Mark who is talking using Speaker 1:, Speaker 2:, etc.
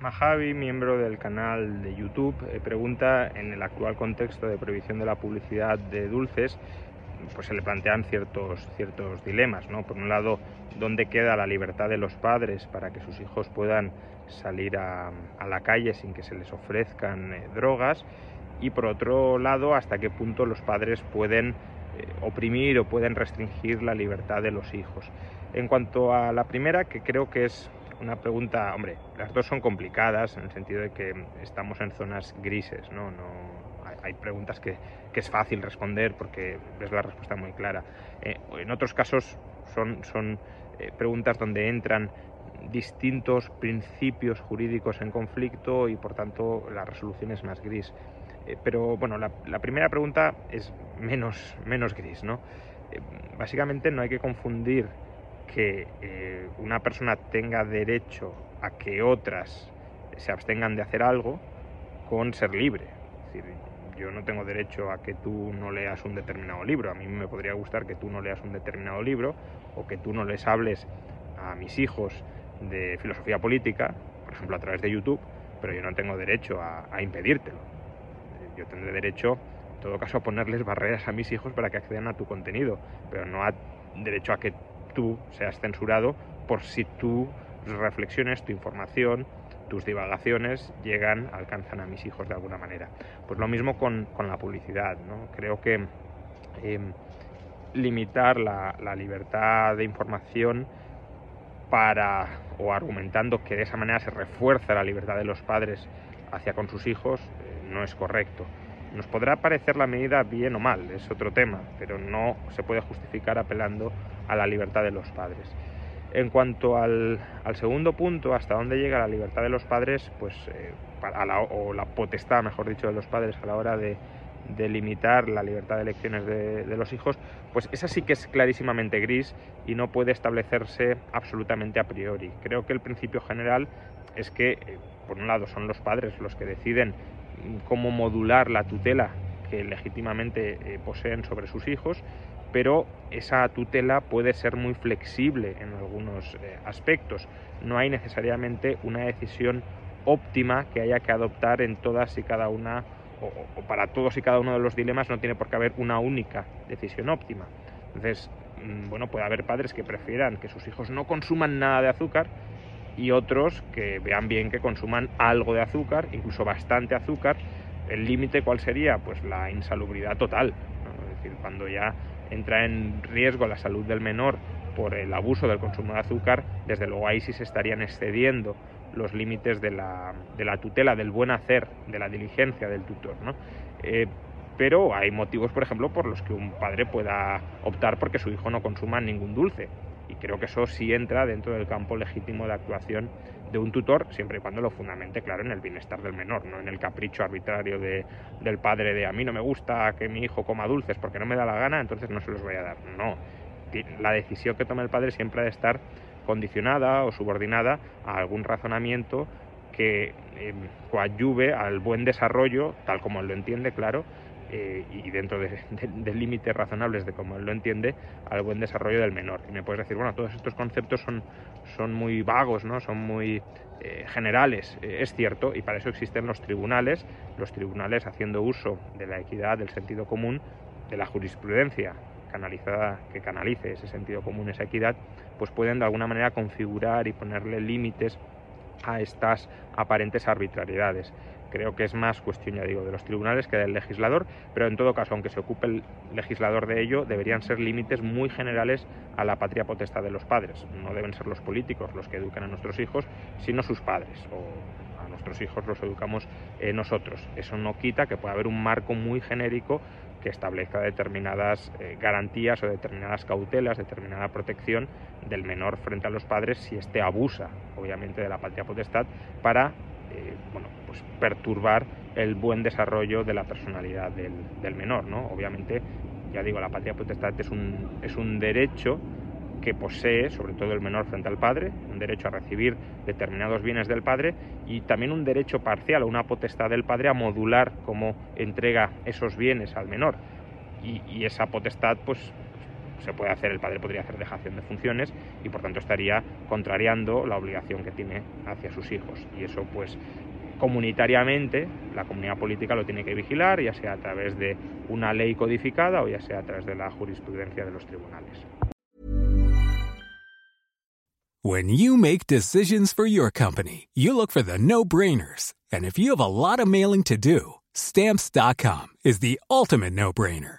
Speaker 1: Mahavi, miembro del canal de YouTube, eh, pregunta en el actual contexto de prohibición de la publicidad de dulces pues se le plantean ciertos, ciertos dilemas, ¿no? Por un lado, ¿dónde queda la libertad de los padres para que sus hijos puedan salir a, la calle sin que se les ofrezcan eh, drogas? Y por otro lado, ¿hasta qué punto los padres pueden eh, oprimir o pueden restringir la libertad de los hijos? En cuanto a la primera, que creo que es una pregunta, hombre, las dos son complicadas en el sentido de que estamos en zonas grises, ¿no? no hay preguntas que, es fácil responder porque es la respuesta muy clara. Eh, en otros casos son, son eh, preguntas donde entran distintos principios jurídicos en conflicto y por tanto la resolución es más gris. Eh, pero bueno, la, primera pregunta es menos, menos gris, ¿no? básicamente no hay que confundir que una persona tenga derecho a que otras se abstengan de hacer algo con ser libre. Es decir, yo no tengo derecho a que tú no leas un determinado libro. A mí me podría gustar que tú no leas un determinado libro o que tú no les hables a mis hijos de filosofía política, por ejemplo a través de YouTube, pero yo no tengo derecho a, impedírtelo. Yo tendré derecho, en todo caso, a ponerles barreras a mis hijos para que accedan a tu contenido, pero no a derecho a que tú seas censurado por si tus reflexiones, tu información, tus divagaciones llegan, alcanzan a mis hijos de alguna manera. Pues lo mismo con, la publicidad, ¿no? Creo que em, limitar la, libertad de información para, o argumentando que de esa manera se refuerza la libertad de los padres hacia con sus hijos, eh, no es correcto. Nos podrá parecer la medida bien o mal, es otro tema, pero no se puede justificar apelando a la libertad de los padres. En cuanto al, segundo punto, hasta dónde llega la libertad de los padres, pues, eh, o la potestad, mejor dicho, de los padres a la hora de, limitar la libertad de elecciones de, los hijos, pues esa sí que es clarísimamente gris y no puede establecerse absolutamente a priori. Creo que el principio general es que, eh, por un lado, son los padres los que deciden cómo modular la tutela que legítimamente eh, poseen sobre sus hijos pero esa tutela puede ser muy flexible en algunos eh, aspectos. No hay necesariamente una decisión óptima que haya que adoptar en todas y cada una, o, para todos y cada uno de los dilemas no tiene por qué haber una única decisión óptima. Entonces, mm, bueno, puede haber padres que prefieran que sus hijos no consuman nada de azúcar y otros que vean bien que consuman algo de azúcar, incluso bastante azúcar. El límite, ¿cuál sería? Pues la insalubridad total. Es decir, cuando ya entra en riesgo la salud del menor por el abuso del consumo de azúcar, desde luego ahí sí se estarían excediendo los límites de la, tutela, del buen hacer, de la diligencia del tutor. ¿no? Eh, pero hay motivos, por ejemplo, por los que un padre pueda optar porque su hijo no consuma ningún dulce. Y creo que eso sí entra dentro del campo legítimo de actuación de un tutor, siempre y cuando lo fundamente, claro, en el bienestar del menor, no en el capricho arbitrario de, del padre de a mí no me gusta que mi hijo coma dulces porque no me da la gana, entonces no se los voy a dar. No, la decisión que tome el padre siempre ha de estar condicionada o subordinada a algún razonamiento que eh, coadyuve al buen desarrollo, tal como él lo entiende, claro, eh, y dentro de, límites razonables de cómo él lo entiende, al buen desarrollo del menor. Y me puedes decir, bueno, todos estos conceptos son, son muy vagos, ¿no? son muy eh, generales, eh, es cierto, y para eso existen los tribunales, los tribunales haciendo uso de la equidad, del sentido común, de la jurisprudencia canalizada, que canalice ese sentido común, esa equidad, pues pueden de alguna manera configurar y ponerle límites a estas aparentes arbitrariedades. Creo que es más cuestión, ya digo, de los tribunales que del legislador, pero en todo caso, aunque se ocupe el legislador de ello, deberían ser límites muy generales a la patria potestad de los padres. No deben ser los políticos los que educan a nuestros hijos, sino sus padres. O a nuestros hijos los educamos eh, nosotros. Eso no quita que pueda haber un marco muy genérico que establezca determinadas eh, garantías o determinadas cautelas, determinada protección del menor frente a los padres si éste abusa, obviamente, de la patria potestad para eh, bueno, pues perturbar el buen desarrollo de la personalidad del, del, menor. ¿no? Obviamente, ya digo, la patria potestad es un, es un derecho que posee, sobre todo el menor frente al padre, un derecho a recibir determinados bienes del padre y también un derecho parcial o una potestad del padre a modular cómo entrega esos bienes al menor. Y, y, esa potestad, pues se puede hacer, el padre podría hacer dejación de funciones y por tanto estaría contrariando la obligación que tiene hacia sus hijos. Y eso, pues, comunitariamente la comunidad política lo tiene que vigilar, ya sea a través de una ley codificada o ya sea a través de la jurisprudencia de los tribunales.
Speaker 2: When you make decisions for your company, you look for the no-brainers. And if you have a lot of mailing to do, stamps.com is the ultimate no-brainer.